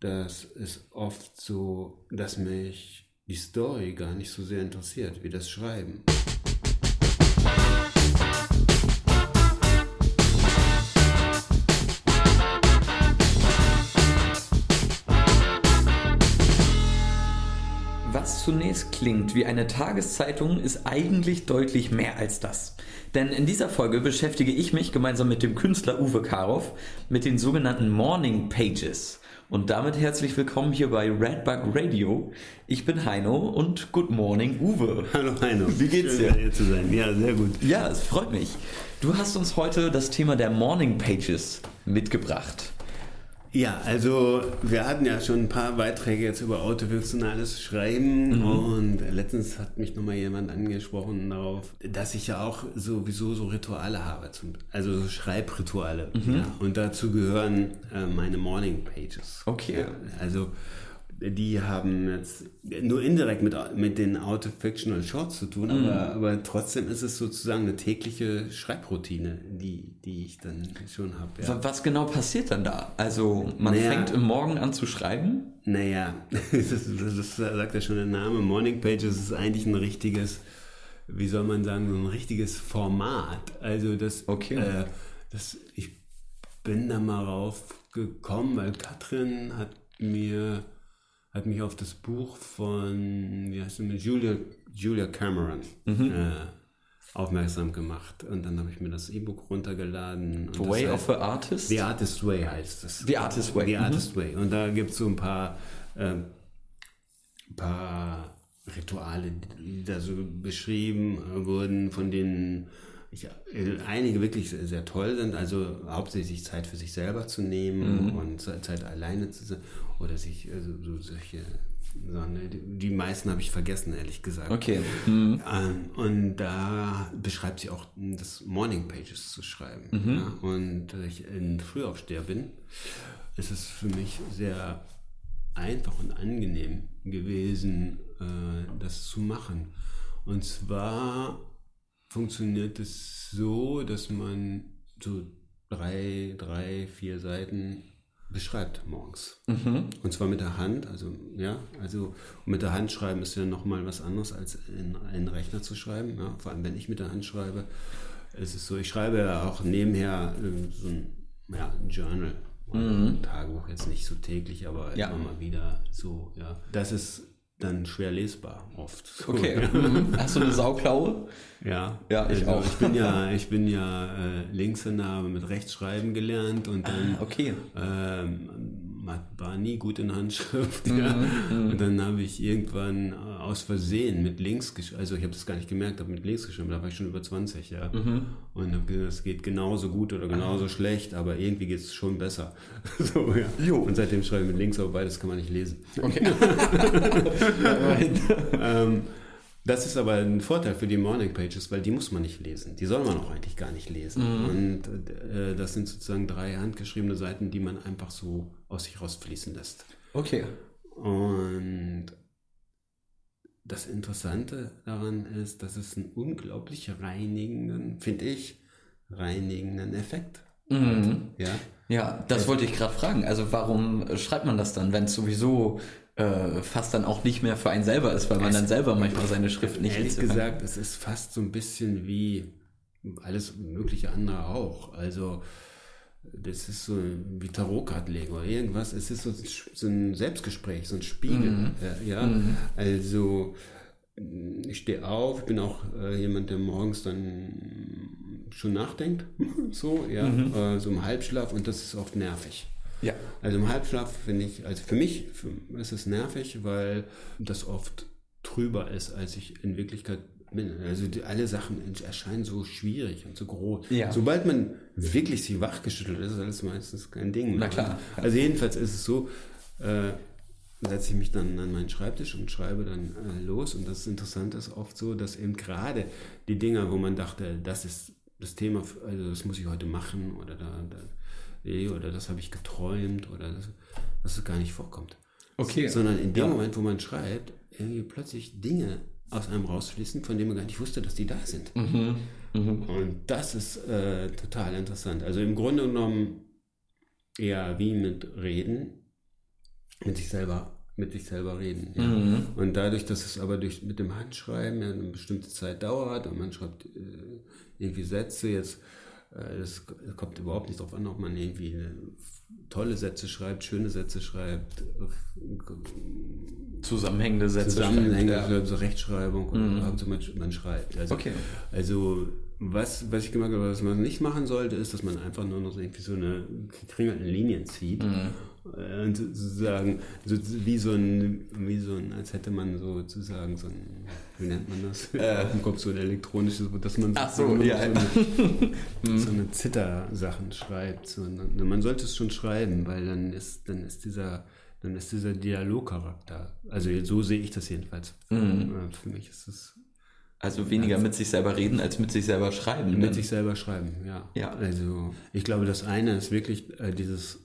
das ist oft so, dass mich die Story gar nicht so sehr interessiert wie das Schreiben. Was zunächst klingt wie eine Tageszeitung, ist eigentlich deutlich mehr als das. Denn in dieser Folge beschäftige ich mich gemeinsam mit dem Künstler Uwe Karow mit den sogenannten Morning Pages. Und damit herzlich willkommen hier bei Redbug Radio. Ich bin Heino und Good Morning Uwe. Hallo Heino. Wie geht's Schön, dir? Hier zu sein. Ja, sehr gut. Ja, es freut mich. Du hast uns heute das Thema der Morning Pages mitgebracht. Ja, also wir hatten ja schon ein paar Beiträge jetzt über autofiktionales Schreiben Mhm. und letztens hat mich nochmal jemand angesprochen darauf, dass ich ja auch sowieso so Rituale habe, zum, also so Schreibrituale. Mhm. Ja, und dazu gehören äh, meine Morning Pages. Okay. Ja, also die haben jetzt nur indirekt mit, mit den Autofictional Shorts zu tun, Mhm. aber, aber trotzdem ist es sozusagen eine tägliche Schreibroutine, die, die ich dann schon habe. Ja. Wa- Was genau passiert dann da? Also man Naja. fängt im Morgen an zu schreiben? Naja, das, das, ist- sagt ja schon der Name. Morning Pages ist eigentlich ein richtiges, wie soll man sagen, so ein richtiges Format. Also das, Okay. äh, das ich bin da mal rauf gekommen, weil Katrin hat mir hat mich auf das Buch von wie heißt sie Julia Julia Cameron Mhm. äh, aufmerksam gemacht und dann habe ich mir das E-Book runtergeladen. The Way heißt- of the Artist? The Artist Way heißt das. The Artist Way, The mhm. Artist Way. Und da gibt es so ein paar, ähm, paar Rituale, die da so beschrieben äh, wurden, von denen ich, äh, einige wirklich sehr, sehr toll sind. Also hauptsächlich Zeit für sich selber zu nehmen Mhm. und Ze- Zeit alleine zu sein. Oder sich, also so solche Sachen. ne, Die, meisten habe ich vergessen, ehrlich gesagt. Okay. Mhm. Ähm, und da beschreibt sie auch das Morning Pages zu schreiben. Mhm. Ja? Und da ich ein Frühaufsteher bin, ist es für mich sehr einfach und angenehm gewesen, äh, das zu machen. Und zwar funktioniert es so, dass man so drei, drei, vier Seiten beschreibt morgens. Und zwar mit der Hand, also ja, also mit der Hand schreiben ist ja nochmal was anderes als in einen Rechner zu schreiben. Ja? Vor allem wenn ich mit der Hand schreibe, ist es so, ich schreibe ja auch nebenher äh, so ein, ja, ein Journal oder ein Tagebuch, jetzt nicht so täglich, aber Ja. immer mal wieder so, ja. Das ist dann schwer lesbar oft. So, Okay. ja. Mhm. Hast du eine Sauklaue? Ja, Ja, ich auch. Ich bin ja, ich bin ja äh, Linkshänder, habe mit Rechtschreiben gelernt und dann Ah, okay. ähm, war nie gut in Handschrift. Mhm, Ja. Und dann habe ich irgendwann äh, aus Versehen mit links geschrieben, also ich habe das gar nicht gemerkt, habe mit links geschrieben, da war ich schon über 20, ja. Mhm. Und habe gesagt, es geht genauso gut oder genauso schlecht, aber irgendwie geht es schon besser. so, ja. Jo. Und seitdem schreibe ich mit links, aber beides kann man nicht lesen. Okay. Ähm, das ist aber ein Vorteil für die Morning Pages, weil die muss man nicht lesen. Die soll man auch eigentlich gar nicht lesen. Und äh, das sind sozusagen drei handgeschriebene Seiten, die man einfach so aus sich rausfließen lässt. okay. Und das Interessante daran ist, dass es einen unglaublich reinigenden, finde ich, reinigenden Effekt Mhm. Ja. Ja, das wollte ich gerade fragen. Also warum schreibt man das dann, wenn es sowieso äh, fast dann auch nicht mehr für einen selber ist, weil man Es- dann selber manchmal seine Schrift nicht Ehrlich lesen kann? gesagt, es ist fast so ein bisschen wie alles mögliche andere auch. Also das ist so wie Tarotkartenlegen oder irgendwas. Es ist so, so ein Selbstgespräch, so ein Spiegel. äh, Ja, also ich stehe auf, ich bin auch äh, jemand, der morgens dann schon nachdenkt, so, ja, äh, so im Halbschlaf und das ist oft nervig. Ja. Also im Halbschlaf finde ich, also für mich ist es nervig, weil das oft trüber ist, als ich in Wirklichkeit bin. Also die, alle Sachen erscheinen so schwierig und so groß. Ja. Sobald man wirklich sich wachgeschüttelt ist, ist alles meistens kein Ding. Na klar. Also jedenfalls ist es so, äh, setze ich mich dann an meinen Schreibtisch und schreibe dann äh, los. Und das Interessante ist oft so, dass eben gerade die Dinger, wo man dachte, das ist das Thema, also das muss ich heute machen oder da, da eh, oder das habe ich geträumt oder das, dass es gar nicht vorkommt. Okay. Sondern in dem Ja. Moment, wo man schreibt, irgendwie plötzlich Dinge aus einem rausfließen, von denen man gar nicht wusste, dass die da sind. Mhm. Und das ist äh, total interessant. Also im Grunde genommen eher wie mit Reden, mit sich selber mit sich selber reden. Ja. Und dadurch, dass es aber durch, mit dem Handschreiben ja eine bestimmte Zeit dauert und man schreibt äh, irgendwie Sätze, jetzt es kommt überhaupt nicht darauf an, ob man irgendwie tolle Sätze schreibt, schöne Sätze schreibt, zusammenhängende Sätze zusammenhängende schreibt, ja. so Rechtschreibung oder mhm. so man, man schreibt. Also, okay. also was, was ich gemerkt habe, was man nicht machen sollte, ist, dass man einfach nur noch irgendwie so eine gekringelten Linien zieht. Mhm. Und sozusagen, so, wie so ein, wie so ein, als hätte man sozusagen so ein, wie nennt man das? Äh, Auf dem Kopf so ein elektronisches, dass man Ach so, ja, so, eine, mhm. so eine Zittersachen schreibt. So, man sollte es schon schreiben, weil dann ist, dann ist dieser, dann ist dieser Dialogcharakter. Also so sehe ich das jedenfalls. Mhm. Äh, für mich ist es also weniger mit sich selber reden als mit sich selber schreiben. Mit sich selber schreiben, ja. ja. Also ich glaube, das eine ist wirklich äh, dieses,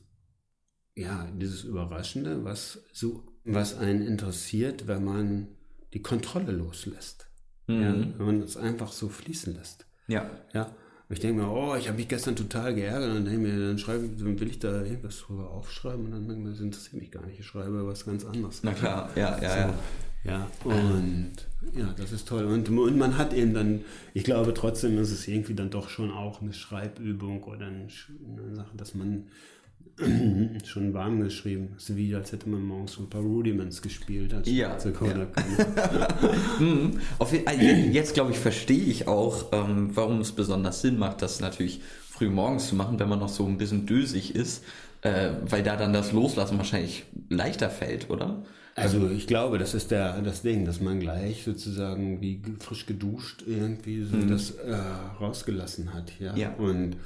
ja, dieses Überraschende, was so, was einen interessiert, wenn man die Kontrolle loslässt. Mhm. Ja, wenn man es einfach so fließen lässt. Ja. Ja. Ich denke mir, oh, ich habe mich gestern total geärgert und dann, denke mir, dann schreibe dann will ich da irgendwas drüber aufschreiben und dann denke ich mir, das interessiert mich gar nicht. Ich schreibe was ganz anderes. Na klar, ja, ja, so. ja. Ja, und ja, das ist toll. Und, und man hat eben dann, ich glaube trotzdem ist es irgendwie dann doch schon auch eine Schreibübung oder eine, eine Sache, dass man schon warm geschrieben. Es ist wie, als hätte man morgens so ein paar Rudiments gespielt. Als ja. ja. Mhm. Auf, jetzt, glaube ich, verstehe ich auch, ähm, warum es besonders Sinn macht, das natürlich früh morgens zu machen, wenn man noch so ein bisschen dösig ist, äh, weil da dann das Loslassen wahrscheinlich leichter fällt, oder? Also ich glaube, das ist der, das Ding, dass man gleich sozusagen wie frisch geduscht irgendwie so mhm. das äh, rausgelassen hat. Ja. ja. Und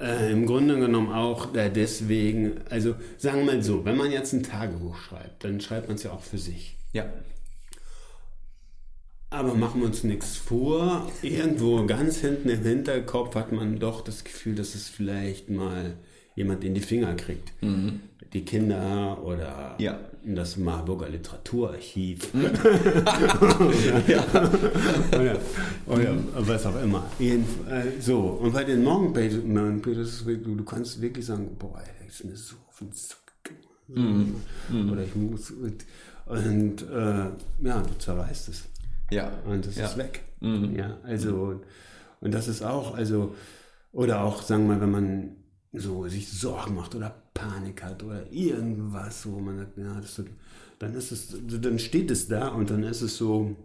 äh, im Grunde genommen auch äh, deswegen, also sagen wir mal so, wenn man jetzt ein Tagebuch schreibt, dann schreibt man es ja auch für sich. Ja. Aber machen wir uns nichts vor. Irgendwo ganz hinten im Hinterkopf hat man doch das Gefühl, dass es vielleicht mal jemand in die Finger kriegt. Mhm. Die Kinder oder ja. das Marburger Literaturarchiv. Mhm. ja. oder, oder mhm. was auch immer. So, und bei den Morgenpages, du, du kannst wirklich sagen, boah, das ist mir so auf den Sack mhm. mhm. Oder ich muss. Und äh, ja, du zerreißt es. Ja. Und es ja. ist weg. Mhm. Ja, also, und das ist auch, also, oder auch, sagen wir mal, wenn man so sich Sorgen macht oder Panik hat oder irgendwas, wo man sagt, ja, das, dann ist es, dann steht es da und dann ist es so,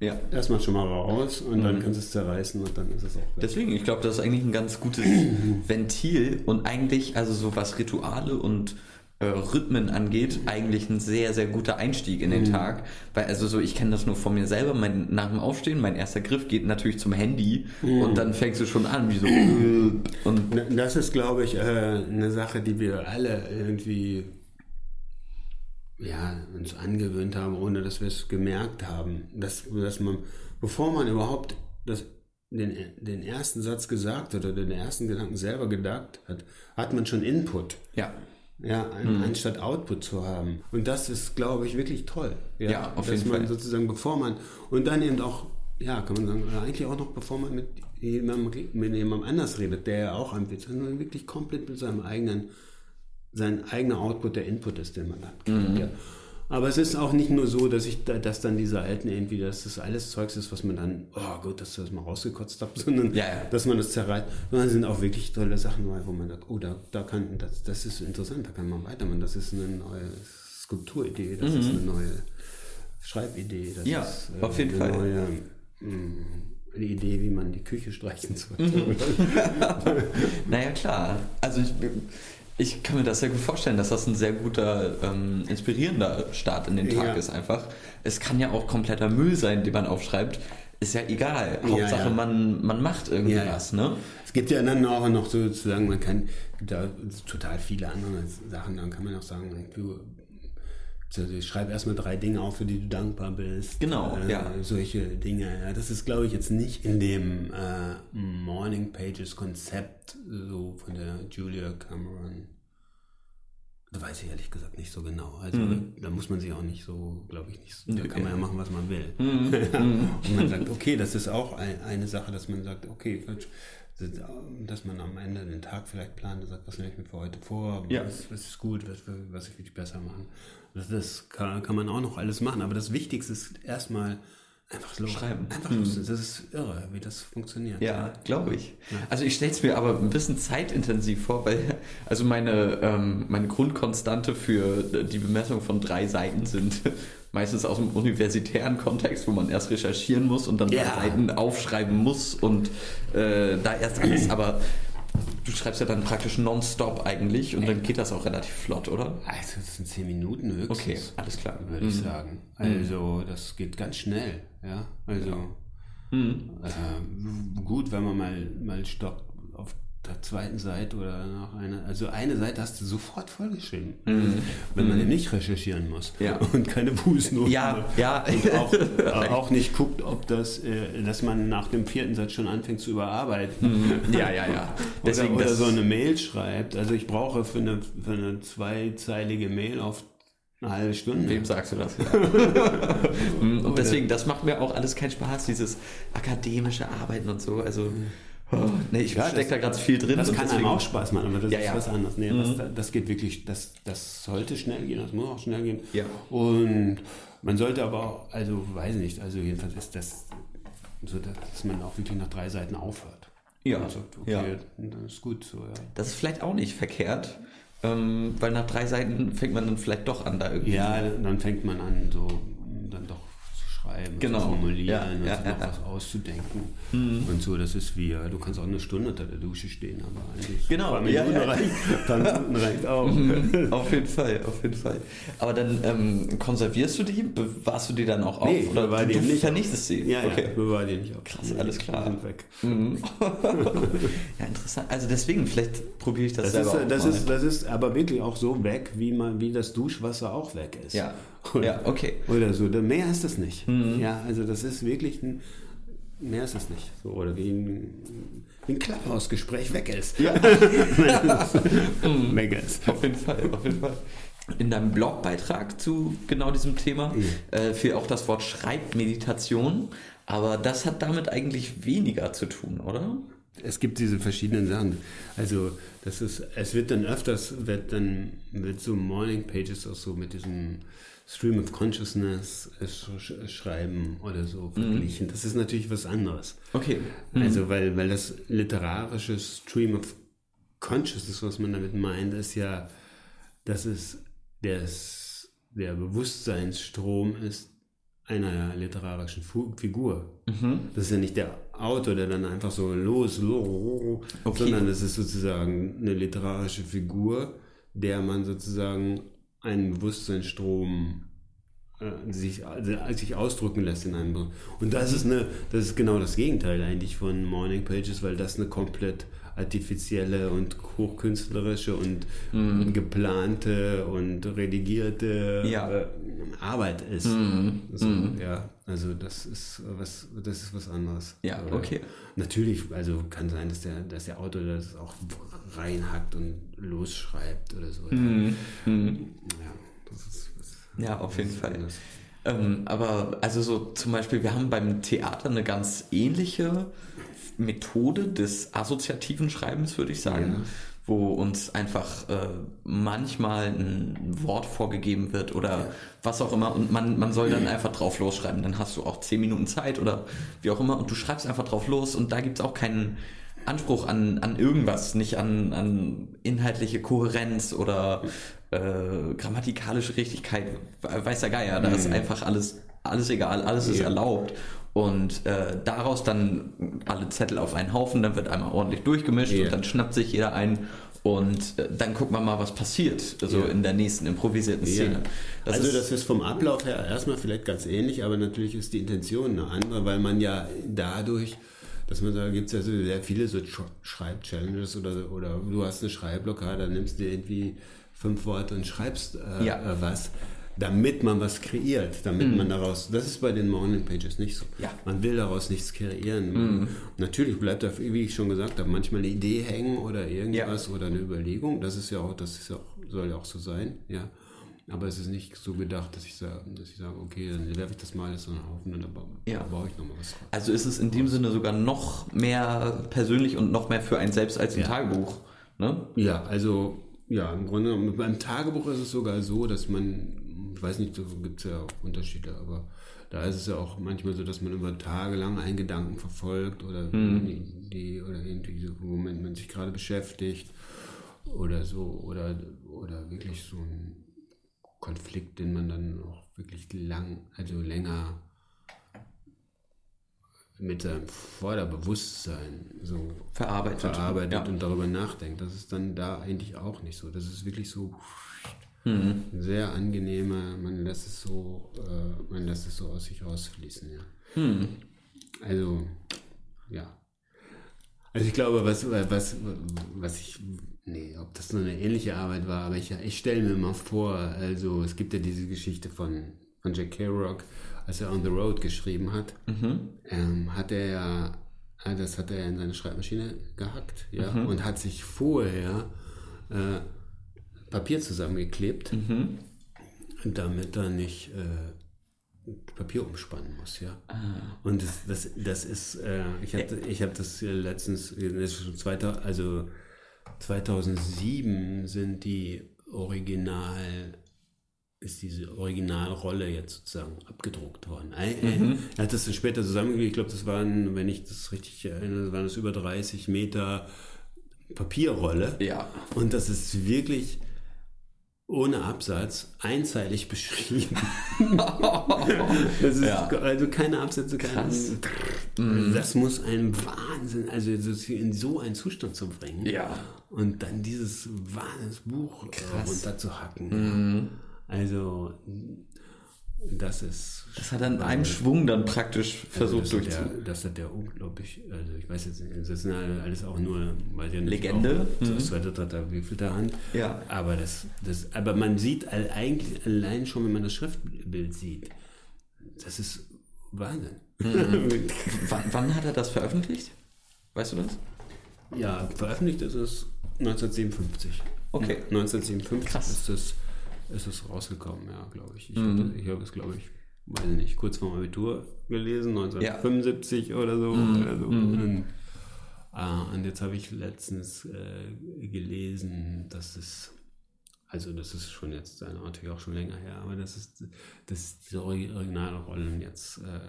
ja. Erstmal schon mal raus und mhm. dann kannst du es zerreißen und dann ist es auch weg. Deswegen, ich glaube, das ist eigentlich ein ganz gutes Ventil und eigentlich, also so was Rituale und äh, Rhythmen angeht, eigentlich ein sehr, sehr guter Einstieg in den mhm. Tag. Weil, also so, ich kenne das nur von mir selber, mein, nach dem Aufstehen, mein erster Griff geht natürlich zum Handy mhm. und dann fängst du schon an, wie so. und das ist, glaube ich, äh, eine Sache, die wir alle irgendwie ja, uns angewöhnt haben, ohne dass wir es gemerkt haben. Dass, dass man, bevor man überhaupt das den, den ersten Satz gesagt hat oder den ersten Gedanken selber gedacht hat, hat man schon Input. Ja ja, mhm. anstatt Output zu haben. Und das ist, glaube ich, wirklich toll. Ja, ja auf dass jeden man Fall. sozusagen, bevor man, und dann eben auch, ja, kann man sagen, eigentlich auch noch, bevor man mit jemandem, mit jemandem anders redet, der ja auch anbietet, sondern wirklich komplett mit seinem eigenen, sein eigener Output der Input ist, den man hat. Mhm. Ja. Aber es ist auch nicht nur so, dass ich, dass dann diese alten irgendwie, dass das alles Zeugs ist, was man dann, oh gut, dass du das mal rausgekotzt hast, sondern ja, ja. dass man das zerreißt. Sondern sind auch wirklich tolle Sachen, wo man sagt, oh, da, da kann, das, das ist interessant, da kann man weitermachen. Das ist eine neue Skulpturidee, das mhm. ist eine neue Schreibidee. Das ja, ist, äh, auf jeden Fall. Neue, mh, mm, eine Idee, wie man die Küche streichen sollte. Naja, klar. Also ich, ich kann mir das sehr gut vorstellen, dass das ein sehr guter, ähm, inspirierender Start in den Tag ja. ist einfach. Es kann ja auch kompletter Müll sein, den man aufschreibt. Ist ja egal. Hauptsache, ja, ja. Man, man macht irgendwie was. Ne? Es gibt ja dann auch noch sozusagen, man kann da total viele andere Sachen, dann kann man auch sagen, du, ich schreibe erstmal drei Dinge auf, für die du dankbar bist. Genau, äh, ja. Solche Dinge. Das ist, glaube ich, jetzt nicht in dem äh, Morning Pages Konzept so von der Julia Cameron. Da weiß ich ehrlich gesagt nicht so genau. Also mhm. da muss man sich auch nicht so, glaube ich, nicht so, da kann man ja machen, was man will. Mhm. Und man sagt, okay, das ist auch ein, eine Sache, dass man sagt, okay, dass man am Ende den Tag vielleicht plant und sagt, was nehme ich mir für heute vor, Ja. was, was ist gut, was, was ich wirklich besser machen. Das, kann, kann man auch noch alles machen, aber das Wichtigste ist erstmal einfach los. Schreiben. Einfach los. Das ist irre, wie das funktioniert. Ja, glaube ich. Also ich stelle es mir aber ein bisschen zeitintensiv vor, weil also meine, ähm, meine Grundkonstante für die Bemessung von drei Seiten sind meistens aus dem universitären Kontext, wo man erst recherchieren muss und dann Ja. drei Seiten aufschreiben muss und äh, da erst alles, aber du schreibst ja dann praktisch nonstop eigentlich und dann geht das auch relativ flott, oder? Also das sind zehn Minuten höchstens. Okay, alles klar. Würde ich sagen. Also das geht ganz schnell. Ja, also äh, gut, wenn man mal, mal stoppt auf der zweiten Seite oder nach einer. Also eine Seite hast du sofort vollgeschrieben, wenn man eben nicht recherchieren muss Ja. und keine Fußnoten. Ja, ja. Und auch, auch nicht guckt, ob das, äh, dass man nach dem vierten Satz schon anfängt zu überarbeiten. Ja, ja, ja. Deswegen oder, oder so eine Mail schreibt. Also ich brauche für eine, für eine zweizeilige Mail auf eine halbe Stunde. Wem sagst du das? Mm, und deswegen, das macht mir auch alles keinen Spaß, dieses akademische Arbeiten und so. Also, oh, nee, ich Ja, stecke das- da gerade viel drin. Das kann deswegen- einem auch Spaß machen, aber das Ja, ist ja. was anderes. Nee, das, das geht wirklich, das, das sollte schnell gehen, das muss auch schnell gehen. Ja. Und man sollte aber auch, also weiß ich nicht, also jedenfalls ist das so, dass man auch wirklich nach drei Seiten aufhört. Ja, Und sagt, okay, ja. dann ist gut so, ja. Das ist vielleicht auch nicht verkehrt, ähm, weil nach drei Seiten fängt man dann vielleicht doch an, da irgendwie. Ja, dann fängt man an, so schreiben, Genau. zu formulieren Ja, und ja, ja, was auszudenken. Und so, das ist wie, du kannst auch eine Stunde unter der Dusche stehen, aber eigentlich Genau, ein paar Minuten reicht, paar Minuten reicht auch. auf jeden Fall, auf jeden Fall. Aber dann ähm, konservierst du die, bewahrst du die dann auch auf? Nee, oder bewahr du, die du nicht vernichtest sie? Ja, okay. ja, bewahr die nicht auf. Krass, alles klar. Weg. ja, interessant. Also deswegen, vielleicht probiere ich das, Das selber ist, das, ist, das ist aber wirklich auch so weg, wie, man, wie das Duschwasser auch weg ist. Ja. Oder, Ja, okay. Oder so. Mehr ist das nicht. Ja, also das ist wirklich ein. Mehr ist es nicht. So, oder wie ein, wie ein Klapphausgespräch weg ist. Ja. weg ist. Auf jeden Fall, auf jeden Fall. In deinem Blogbeitrag zu genau diesem Thema äh, fiel auch das Wort Schreibmeditation, aber das hat damit eigentlich weniger zu tun, oder? Es gibt diese verschiedenen Sachen. Also das ist, es wird dann öfters, wird dann mit so Morning Pages auch so mit diesem Stream of Consciousness sch schreiben oder so verglichen. Das ist natürlich was anderes. Okay. Also weil, weil das literarische Stream of Consciousness, was man damit meint, ist ja, dass es des, der Bewusstseinsstrom ist einer literarischen Fu Figur. Das ist ja nicht der Autor, der dann einfach so los, Okay. sondern es ist sozusagen eine literarische Figur, der man sozusagen einen Bewusstseinsstrom äh, sich, also, sich ausdrücken lässt in einem. Und das ist eine, das ist genau das Gegenteil eigentlich von Morning Pages, weil das eine komplett artifizielle und hochkünstlerische und geplante und redigierte Ja. äh, Arbeit ist. So, Ja, also das ist was, das ist was anderes. Ja, Aber okay. Natürlich, also kann sein, dass der, dass der Autor das auch reinhackt und losschreibt oder so. Ja, ja das ist was, Ja, auf jeden das Fall. anders. Ähm, aber also so zum Beispiel, wir haben beim Theater eine ganz ähnliche Methode des assoziativen Schreibens, würde ich sagen, Ja. wo uns einfach äh, manchmal ein Wort vorgegeben wird oder was auch immer und man, man soll dann einfach drauf losschreiben. Dann hast du auch zehn Minuten Zeit oder wie auch immer und du schreibst einfach drauf los und da gibt es auch keinen Anspruch an, an irgendwas, nicht an, an inhaltliche Kohärenz oder äh, grammatikalische Richtigkeit, weiß der Geier, da ist einfach alles, alles egal, alles ist Ja. erlaubt. Und äh, daraus dann alle Zettel auf einen Haufen, dann wird einmal ordentlich durchgemischt Ja. und dann schnappt sich jeder ein und äh, dann gucken wir mal, was passiert, so Ja. in der nächsten improvisierten Szene. Ja. Das also ist, das ist vom Ablauf her erstmal vielleicht ganz ähnlich, aber natürlich ist die Intention eine andere, weil man ja dadurch, dass man sagt, gibt es ja so sehr viele so Sch- Schreib-Challenges oder, oder du hast eine Schreibblockade, dann nimmst du irgendwie fünf Worte und schreibst äh, Ja. äh, was, damit man was kreiert, damit man daraus, das ist bei den Morning Pages nicht so. Ja. Man will daraus nichts kreieren. Natürlich bleibt da, wie ich schon gesagt habe, manchmal eine Idee hängen oder irgendwas oder eine Überlegung. Das ist ja auch, das ist ja auch, soll ja auch so sein, ja. Aber es ist nicht so gedacht, dass ich sage, dass ich sage okay, dann werfe ich das mal alles so einen Haufen und dann baue, Ja. baue ich nochmal was drauf. Also ist es in dem Sinne sogar noch mehr persönlich und noch mehr für einen selbst als ein Ja. Tagebuch. Ne? Ja, also ja, im Grunde beim Tagebuch ist es sogar so, dass man, ich weiß nicht, so gibt es ja auch Unterschiede, aber da ist es ja auch manchmal so, dass man über Tage lang einen Gedanken verfolgt oder eine Idee oder irgendwie so, womit man sich gerade beschäftigt oder so oder, oder wirklich so ein Konflikt, den man dann auch wirklich lang, also länger mit seinem Vorderbewusstsein so Verarbeitet. verarbeitet Ja. und darüber nachdenkt. Das ist dann da eigentlich auch nicht so. Das ist wirklich so Mhm. sehr angenehme, man lässt es so, äh, man lässt es so aus sich rausfließen, ja. Mhm. Also, ja. Also ich glaube, was, was, was ich, nee, ob das nur eine ähnliche Arbeit war, aber ich, ich stelle mir mal vor, also es gibt ja diese Geschichte von, von Jack Kerouac, als er On the Road geschrieben hat, ähm, hat er ja, äh, das hat er in seine Schreibmaschine gehackt, ja, und hat sich vorher äh, Papier zusammengeklebt, damit er nicht äh, Papier umspannen muss, ja. Und das, das, das ist, äh, ich habe ich hab das letztens, das ist schon zweiter, also 2007 sind die Original, ist diese Originalrolle jetzt sozusagen abgedruckt worden. Ein- Er hat das dann später zusammengelegt, ich glaube, das waren, wenn ich das richtig erinnere, waren das über 30 Meter Papierrolle. Ja. Und das ist wirklich ohne Absatz einseitig beschrieben. das ist Ja. also keine Absätze, Krass. kein, Das muss ein Wahnsinn, also in so einen Zustand zu bringen. Ja. Und dann dieses Wahnsinnsbuch äh, Krass. Also das ist. Das hat er in einem Schwung dann praktisch versucht also das, durchzu. hat der, das hat der unglaublich, also ich weiß jetzt nicht, das ist alles auch nur, weiß ja nicht, Legende. Auch, Mhm. Das zweite, dritte, wievielte Hand. Ja. Aber das, das, aber man sieht all- eigentlich allein schon, wenn man das Schriftbild sieht, das ist Wahnsinn. Wann, wann hat er das veröffentlicht? Weißt du das? ja, veröffentlicht ist es 1957. Okay. 1957 Krass. ist es ist es rausgekommen, ja, glaube ich. Ich habe ich hab es, glaube ich, weiß ich nicht, kurz vorm Abitur gelesen, 1975 oder so. Oder so. Und, ah, und jetzt habe ich letztens äh, gelesen, dass es, also das ist schon jetzt äh, natürlich auch schon länger her, aber das ist, dass diese Ori- Originalrollen jetzt, äh,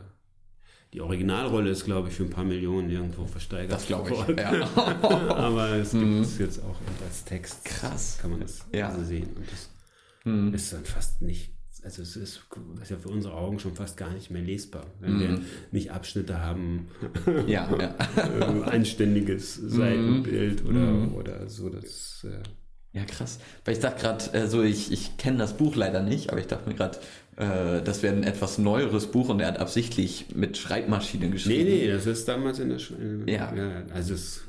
die Originalrolle ist, glaube ich, für ein paar Millionen irgendwo versteigert. Das glaube ich. Ja. Aber es gibt es jetzt auch als Text. Krass. Kann man das Ja. also sehen. Und das ist dann fast nicht, also es ist, ist ja für unsere Augen schon fast gar nicht mehr lesbar, wenn wir nicht Abschnitte haben, ja, ja. äh, anständiges Seitenbild oder, oder so. Das, äh, Ja, krass. Weil ich dachte gerade, äh, so ich, ich kenne das Buch leider nicht, aber ich dachte mir gerade, äh, das wäre ein etwas neueres Buch und er hat absichtlich mit Schreibmaschine nee, geschrieben. nee, das ist damals in der Sch äh, Ja. also es,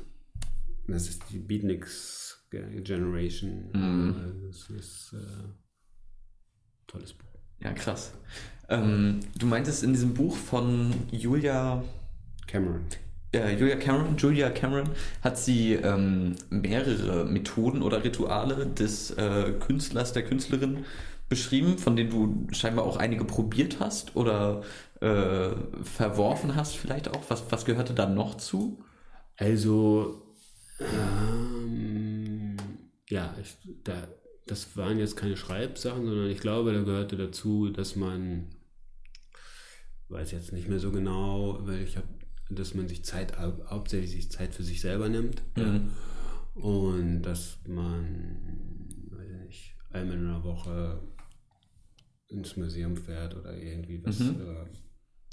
das ist die Beatniks Generation. Mhm. Also Das ist äh, tolles Buch. Ja, krass. Ähm, du meintest in diesem Buch von Julia, Cameron. äh, Julia Cameron, Julia Cameron, hat sie ähm, mehrere Methoden oder Rituale des äh, Künstlers, der Künstlerin beschrieben, von denen du scheinbar auch einige probiert hast oder äh, verworfen hast vielleicht auch. Was, was gehörte da noch zu? Also, ähm, ja, ich, da, das waren jetzt keine Schreibsachen, sondern ich glaube, da gehörte dazu, dass man, weiß jetzt nicht mehr so genau, weil ich habe, dass man sich Zeit, hau- hauptsächlich sich Zeit für sich selber nimmt. Ja. Und dass man, weiß ich nicht, einmal in einer Woche ins Museum fährt oder irgendwie was äh,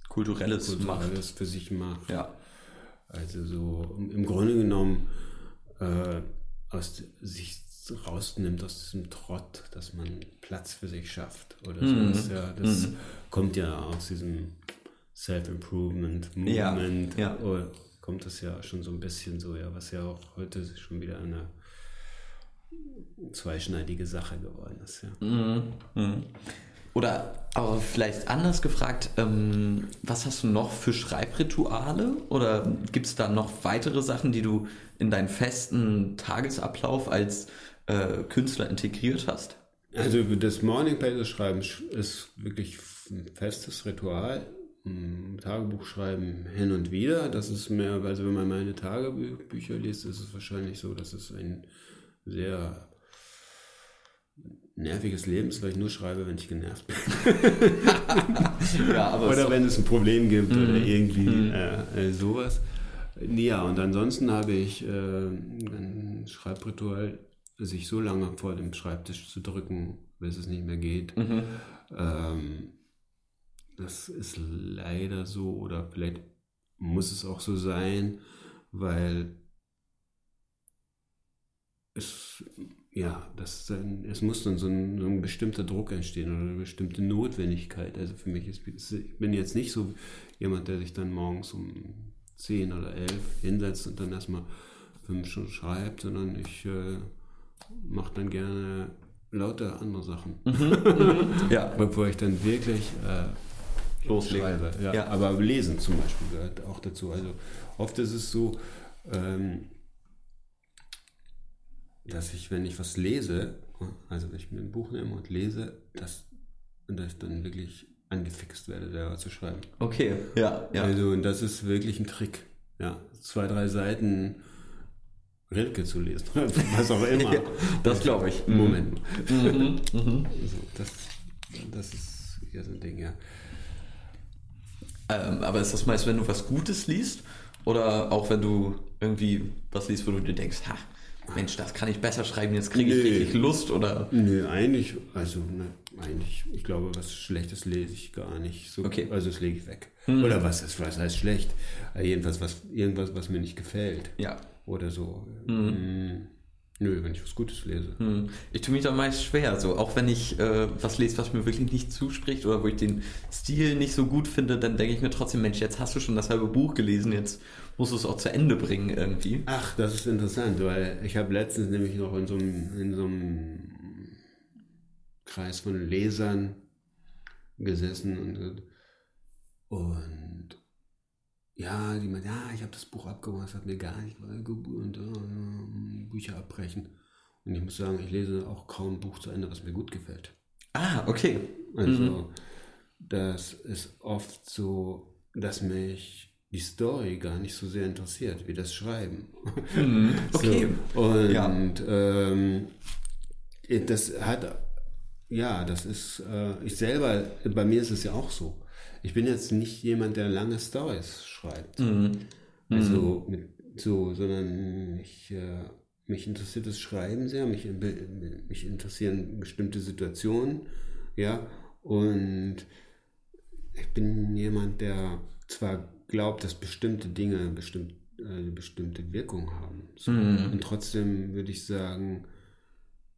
Kulturelles macht. Kulturelles für sich macht. Ja. Also so im im Grunde genommen äh, aus sich rausnimmt aus diesem Trott, dass man Platz für sich schafft oder Mhm. sowas. Ja, das kommt ja aus diesem Self-Improvement Ja, ja. Oh, kommt das ja schon so ein bisschen so, ja, was ja auch heute schon wieder eine zweischneidige Sache geworden ist. Ja. Mhm. Oder aber vielleicht anders gefragt, ähm, was hast du noch für Schreibrituale? Oder gibt es da noch weitere Sachen, die du in deinen festen Tagesablauf als äh, Künstler integriert hast? Also das Morning Pages schreiben ist wirklich ein festes Ritual. Tagebuch schreiben hin und wieder. Das ist mehr, also wenn man meine Tagebücher liest, ist es wahrscheinlich so, dass es ein sehr nerviges Leben ist, weil ich nur schreibe, wenn ich genervt bin. ja, oder wenn es ein Problem gibt mhm. oder irgendwie mhm. äh, äh, sowas. Ja, und ansonsten habe ich äh, ein Schreibritual, sich so lange vor dem Schreibtisch zu drücken, bis es nicht mehr geht. Mhm. Ähm, das ist leider so oder vielleicht muss es auch so sein, weil es, ja, das, es muss dann so ein, so ein, bestimmter Druck entstehen oder eine bestimmte Notwendigkeit. Also für mich ist, ich bin jetzt nicht so jemand, der sich dann morgens um 10 oder 11 hinsetzt und dann erstmal fünf Stunden schreibt, sondern ich äh, mache dann gerne lauter andere Sachen. Mhm, mhm. ja. Bevor ich dann wirklich äh, loslege. Ja. ja. Aber lesen zum Beispiel gehört auch dazu. Also oft ist es so, ähm, dass ich, wenn ich was lese, also wenn ich mir ein Buch nehme und lese, dass, dass ich dann wirklich angefixt werde, selber zu schreiben. Okay, ja, ja. Also, und das ist wirklich ein Trick. Ja, zwei, drei Seiten Rilke zu lesen, was auch immer. ja, das glaube ich. Moment. Mhm, mhm. Also, das, das ist ja so ein Ding, ja. Ähm, aber ist das meist, wenn du was Gutes liest? Oder auch wenn du irgendwie was liest, wo du dir denkst, ha, Mensch, das kann ich besser schreiben, jetzt kriege ich nee. richtig Lust, oder? Nö, eigentlich, also ne, eigentlich, ich glaube, was Schlechtes lese ich gar nicht. So, okay. Also das lege ich weg. Hm. Oder was, ist, was heißt schlecht? Jedenfalls was, irgendwas, was mir nicht gefällt. Ja. Oder so. Hm. hm. Nö, wenn ich was Gutes lese. Hm. Ich tue mich da meist schwer, so auch wenn ich äh, was lese, was mir wirklich nicht zuspricht oder wo ich den Stil nicht so gut finde, dann denke ich mir trotzdem, Mensch, jetzt hast du schon das halbe Buch gelesen, jetzt musst du es auch zu Ende bringen irgendwie. Ach, das ist interessant, weil ich habe letztens nämlich noch in so einem, in so einem Kreis von Lesern gesessen und, und ja, die meint, ja, ich habe das Buch abgemacht, das hat mir gar nicht und äh, Bücher abbrechen. Und ich muss sagen, ich lese auch kaum ein Buch zu Ende, was mir gut gefällt. Ah, okay. Also, mhm. das ist oft so, dass mich die Story gar nicht so sehr interessiert, wie das Schreiben. Mhm. Okay. So, und ja. ähm, das hat, ja, das ist, äh, ich selber, bei mir ist es ja auch so ich bin jetzt nicht jemand, der lange Stories schreibt. Mhm. Also mhm. mit, so, sondern ich, äh, mich interessiert das Schreiben sehr, mich, mich interessieren bestimmte Situationen, ja, und ich bin jemand, der zwar glaubt, dass bestimmte Dinge bestimmt, äh, bestimmte Wirkung haben. So. Mhm. Und trotzdem würde ich sagen,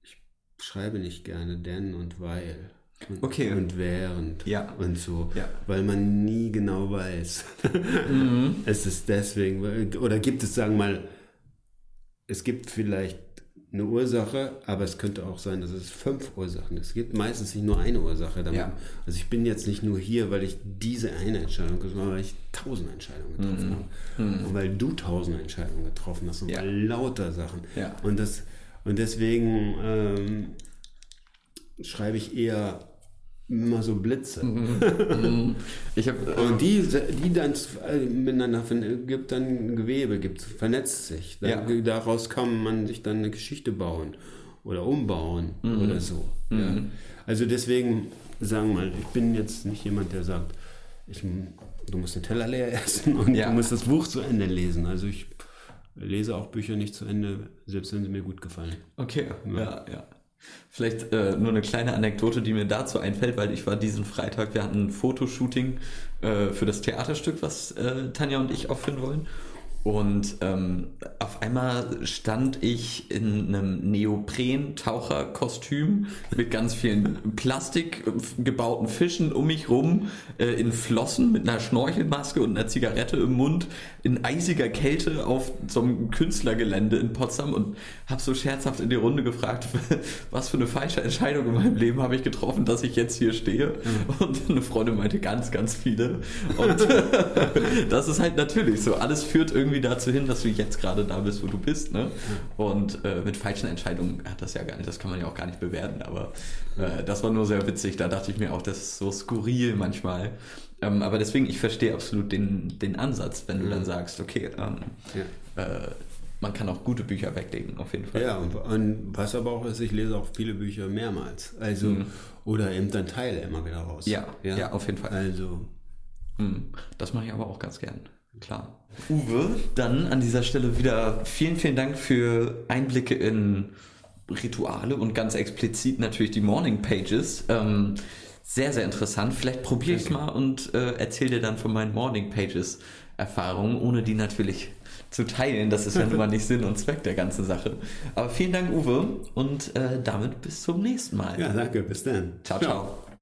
ich schreibe nicht gerne denn und weil okay. und während ja. und so, ja. weil man nie genau weiß. mhm. Es ist deswegen, oder gibt es, sagen wir mal, es gibt vielleicht eine Ursache, aber es könnte auch sein, dass es fünf Ursachen ist. Es gibt meistens nicht nur eine Ursache. Damit. Ja. Also ich bin jetzt nicht nur hier, weil ich diese eine Entscheidung getroffen habe, weil ich tausend Entscheidungen getroffen mhm. habe. Mhm. Und weil du tausend Entscheidungen getroffen hast und ja. lauter Sachen. Ja. Und, das, und deswegen ähm, schreibe ich eher immer so Blitze. Mhm. ich hab, und die, die dann miteinander gibt dann Gewebe, gibt, vernetzt sich. Da, ja. Daraus kann man sich dann eine Geschichte bauen oder umbauen mhm. oder so. Mhm. Ja. Also deswegen sagen wir mal, ich bin jetzt nicht jemand, der sagt, ich, du musst den Teller leer essen und ja. du musst das Buch zu Ende lesen. Also ich lese auch Bücher nicht zu Ende, selbst wenn sie mir gut gefallen. Okay, ja, ja. Vielleicht äh, nur eine kleine Anekdote, die mir dazu einfällt, weil ich war diesen Freitag, wir hatten ein Fotoshooting äh, für das Theaterstück, was äh, Tanja und ich aufführen wollen. Und ähm, auf einmal stand ich in einem Neopren-Taucherkostüm mit ganz vielen Plastik gebauten Fischen um mich rum, äh, in Flossen mit einer Schnorchelmaske und einer Zigarette im Mund, in eisiger Kälte auf so einem Künstlergelände in Potsdam und habe so scherzhaft in die Runde gefragt, was für eine falsche Entscheidung in meinem Leben habe ich getroffen, dass ich jetzt hier stehe. Mhm. Und eine Freundin meinte ganz, ganz viele. Und das ist halt natürlich so, alles führt irgendwie irgendwie dazu hin, dass du jetzt gerade da bist, wo du bist. Ne? Und äh, mit falschen Entscheidungen hat das ja gar nicht, das kann man ja auch gar nicht bewerten, aber äh, das war nur sehr witzig. Da dachte ich mir auch, das ist so skurril manchmal. Ähm, aber deswegen, ich verstehe absolut den, den Ansatz, wenn du dann sagst, okay, ähm, Ja. äh, man kann auch gute Bücher weglegen, auf jeden Fall. Ja, und, was aber auch ist, ich lese auch viele Bücher mehrmals. Also, oder eben dann Teile immer wieder raus. Mhm. Ja, ja, auf jeden Fall. Also, Hm, Das mache ich aber auch ganz gern. Klar. Uwe, dann an dieser Stelle wieder vielen, vielen Dank für Einblicke in Rituale und ganz explizit natürlich die Morning Pages. Ähm, sehr, sehr interessant. Vielleicht probiere ich es mal und äh, erzähle dir dann von meinen Morning Pages Erfahrungen, ohne die natürlich zu teilen. Das ist ja nun mal nicht Sinn und Zweck der ganzen Sache. Aber vielen Dank, Uwe, und äh, damit bis zum nächsten Mal. ja, danke, bis dann. Ciao, ciao.